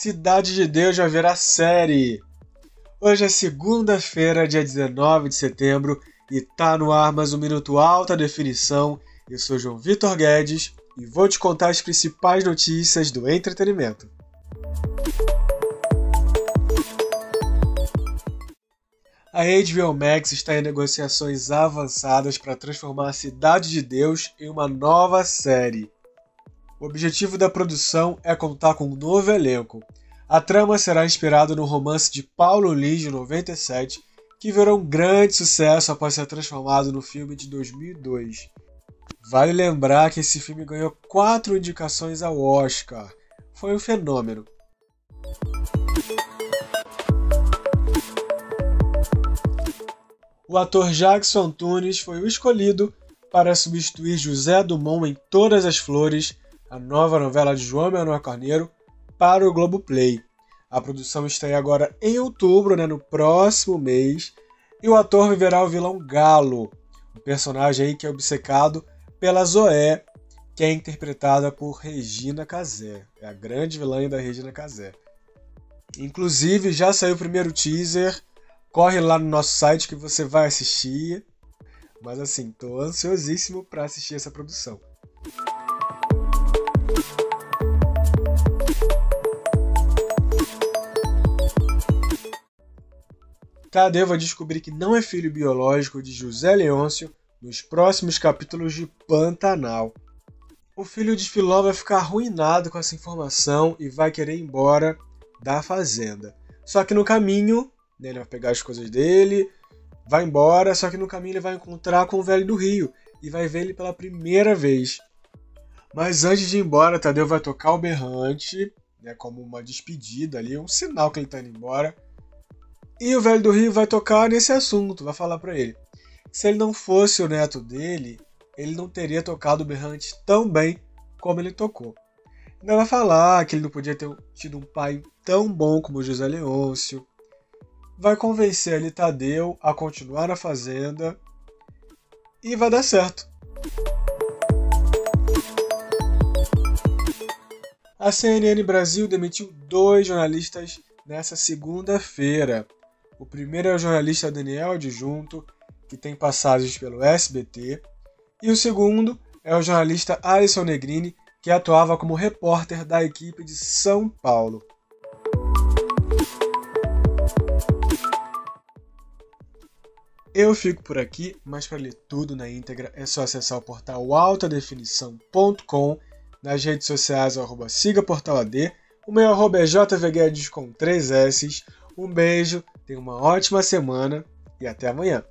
Cidade de Deus vai virar série. Hoje é segunda-feira, dia 19 de setembro, e tá no ar mais um Minuto Alta Definição. Eu sou João Vitor Guedes e vou te contar as principais notícias do entretenimento. A HBO Max está em negociações avançadas para transformar a Cidade de Deus em uma nova série. O objetivo da produção é contar com um novo elenco. A trama será inspirada no romance de Paulo Lins de 97, que virou um grande sucesso após ser transformado no filme de 2002. Vale lembrar que esse filme ganhou quatro indicações ao Oscar. Foi um fenômeno. O ator Jackson Antunes foi o escolhido para substituir José Dumont em Todas as Flores a nova novela de João Manuel Carneiro, para o Globoplay. A produção estreia agora em outubro, né, no próximo mês, e o ator viverá o vilão Galo, um personagem aí que é obcecado pela Zoé, que é interpretada por Regina Casé. É a grande vilã da Regina Casé. Inclusive, já saiu o primeiro teaser. Corre lá no nosso site que você vai assistir. Mas assim, tô ansiosíssimo para assistir essa produção. Tadeu vai descobrir que não é filho biológico de José Leôncio nos próximos capítulos de Pantanal. O filho de Filó vai ficar arruinado com essa informação e vai querer ir embora da fazenda. Só que no caminho, né, ele vai pegar as coisas dele, vai embora, só que no caminho ele vai encontrar com o velho do Rio e vai ver ele pela primeira vez. Mas antes de ir embora, Tadeu vai tocar o berrante, né, como uma despedida ali, um sinal que ele está indo embora. E o velho do Rio vai tocar nesse assunto, vai falar para ele. Se ele não fosse o neto dele, ele não teria tocado o berrante tão bem como ele tocou. Ainda vai falar que ele não podia ter tido um pai tão bom como José Leôncio. Vai convencer ali Tadeu a continuar na fazenda e vai dar certo. A CNN Brasil demitiu dois jornalistas nessa segunda-feira. O primeiro é o jornalista Daniel Adjunto, que tem passagens pelo SBT, e o segundo é o jornalista Alisson Negrini, que atuava como repórter da equipe de São Paulo. Eu fico por aqui, mas para ler tudo na íntegra é só acessar o portal altadefinição.com, nas redes sociais arroba siga portal AD, o meu arroba é jvguedes com 3 S. Um beijo, tenha uma ótima semana e até amanhã.